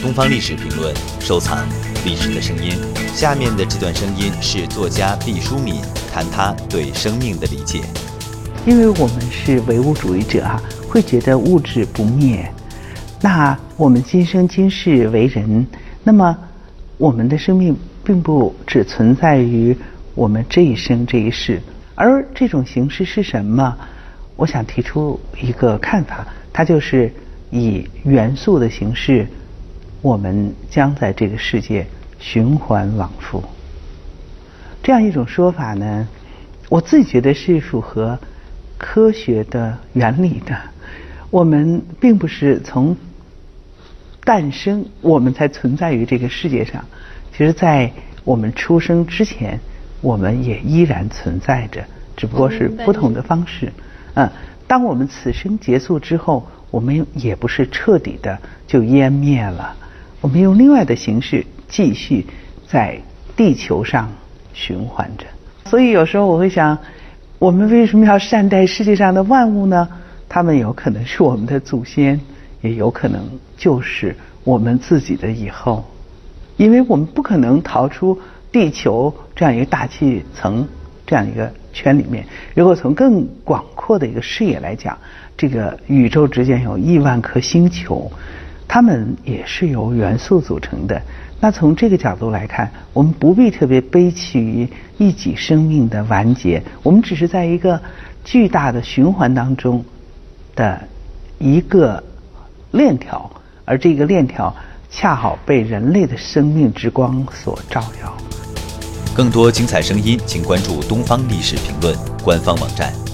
东方历史评论，收藏历史的声音。下面的这段声音是作家毕淑敏谈他对生命的理解。因为我们是唯物主义者啊，会觉得物质不灭。那我们今生今世为人，那么我们的生命并不只存在于我们这一生这一世，而这种形式是什么？我想提出一个看法，它就是以元素的形式，我们将在这个世界循环往复。这样一种说法呢，我自己觉得是符合科学的原理的。我们并不是从诞生，我们才存在于这个世界上。其实，在我们出生之前，我们也依然存在着，只不过是不同的方式。嗯，当我们此生结束之后，我们也不是彻底的就湮灭了，我们用另外的形式继续在地球上循环着。所以有时候我会想，我们为什么要善待世界上的万物呢？他们有可能是我们的祖先，也有可能就是我们自己的以后，因为我们不可能逃出地球这样一个大气层这样一个圈里面。如果从更广阔的一个视野来讲，这个宇宙之间有亿万颗星球，它们也是由元素组成的。那从这个角度来看，我们不必特别悲戚于一己生命的完结，我们只是在一个巨大的循环当中。的一个链条，而这个链条恰好被人类的生命之光所照耀。更多精彩声音，请关注《东方历史评论》官方网站。